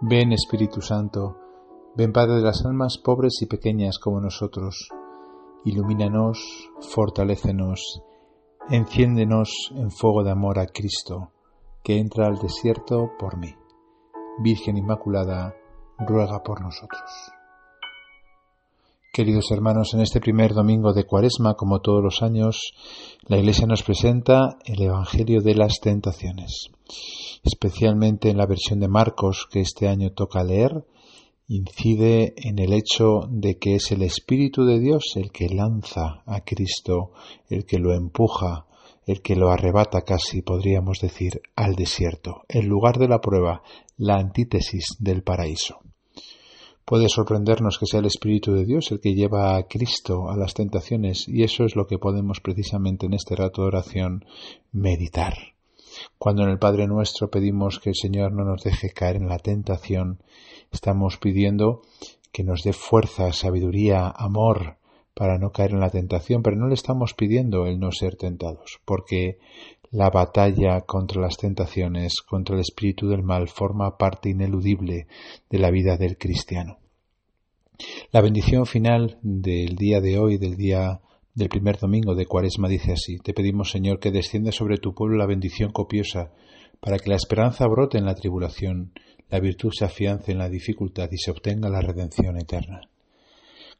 Ven Espíritu Santo, ven Padre de las almas pobres y pequeñas como nosotros, ilumínanos, fortalécenos, enciéndenos en fuego de amor a Cristo, que entra al desierto por mí. Virgen Inmaculada, ruega por nosotros. Queridos hermanos, en este primer domingo de Cuaresma, como todos los años, la Iglesia nos presenta el Evangelio de las Tentaciones. Especialmente en la versión de Marcos que este año toca leer, incide en el hecho de que es el Espíritu de Dios el que lanza a Cristo, el que lo empuja, el que lo arrebata casi, podríamos decir, al desierto, el lugar de la prueba, la antítesis del paraíso. Puede sorprendernos que sea el Espíritu de Dios el que lleva a Cristo a las tentaciones y eso es lo que podemos precisamente en este rato de oración meditar. Cuando en el Padre nuestro pedimos que el Señor no nos deje caer en la tentación, estamos pidiendo que nos dé fuerza, sabiduría, amor para no caer en la tentación, pero no le estamos pidiendo el no ser tentados, porque la batalla contra las tentaciones, contra el espíritu del mal, forma parte ineludible de la vida del cristiano. La bendición final del día de hoy, del día del primer domingo de Cuaresma, dice así: Te pedimos, Señor, que descienda sobre tu pueblo la bendición copiosa, para que la esperanza brote en la tribulación, la virtud se afiance en la dificultad y se obtenga la redención eterna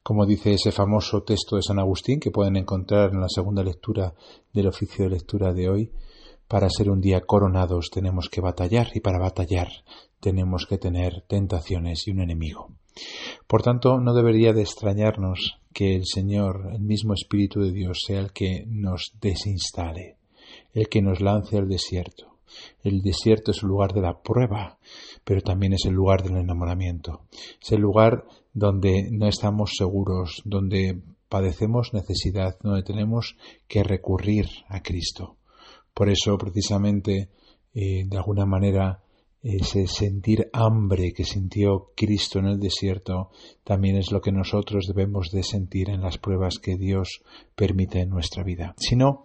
como dice ese famoso texto de San Agustín que pueden encontrar en la segunda lectura del oficio de lectura de hoy, para ser un día coronados tenemos que batallar y para batallar tenemos que tener tentaciones y un enemigo. Por tanto, no debería de extrañarnos que el Señor, el mismo Espíritu de Dios, sea el que nos desinstale, el que nos lance al desierto. El desierto es el lugar de la prueba, pero también es el lugar del enamoramiento. Es el lugar donde no estamos seguros, donde padecemos necesidad, donde tenemos que recurrir a Cristo. Por eso, precisamente, eh, de alguna manera, ese sentir hambre que sintió Cristo en el desierto también es lo que nosotros debemos de sentir en las pruebas que Dios permite en nuestra vida. Si no,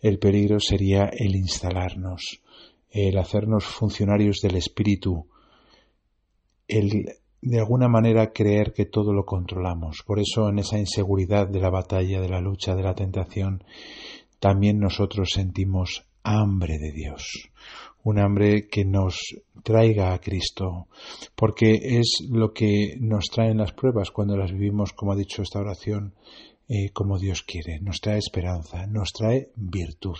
el peligro sería el instalarnos, el hacernos funcionarios del Espíritu, el de alguna manera creer que todo lo controlamos. Por eso en esa inseguridad de la batalla, de la lucha, de la tentación, también nosotros sentimos hambre de Dios, un hambre que nos traiga a Cristo, porque es lo que nos traen las pruebas cuando las vivimos, como ha dicho esta oración, eh, como Dios quiere, nos trae esperanza, nos trae virtud.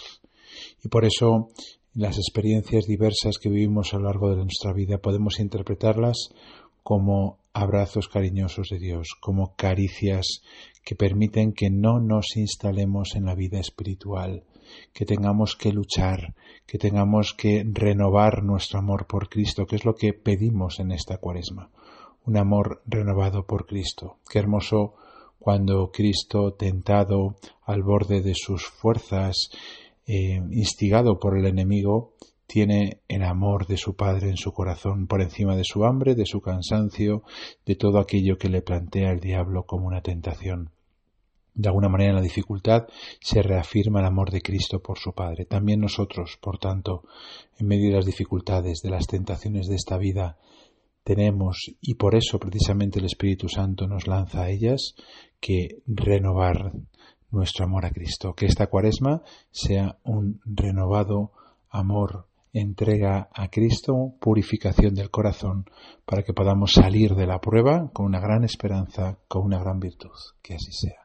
Y por eso las experiencias diversas que vivimos a lo largo de nuestra vida podemos interpretarlas como abrazos cariñosos de Dios, como caricias que permiten que no nos instalemos en la vida espiritual, que tengamos que luchar, que tengamos que renovar nuestro amor por Cristo, que es lo que pedimos en esta cuaresma, un amor renovado por Cristo. Qué hermoso cuando Cristo, tentado al borde de sus fuerzas, eh, instigado por el enemigo, tiene el amor de su Padre en su corazón por encima de su hambre, de su cansancio, de todo aquello que le plantea el diablo como una tentación. De alguna manera en la dificultad se reafirma el amor de Cristo por su Padre. También nosotros, por tanto, en medio de las dificultades, de las tentaciones de esta vida, tenemos, y por eso precisamente el Espíritu Santo nos lanza a ellas, que renovar nuestro amor a Cristo. Que esta cuaresma sea un renovado amor entrega a Cristo, purificación del corazón, para que podamos salir de la prueba con una gran esperanza, con una gran virtud. Que así sea.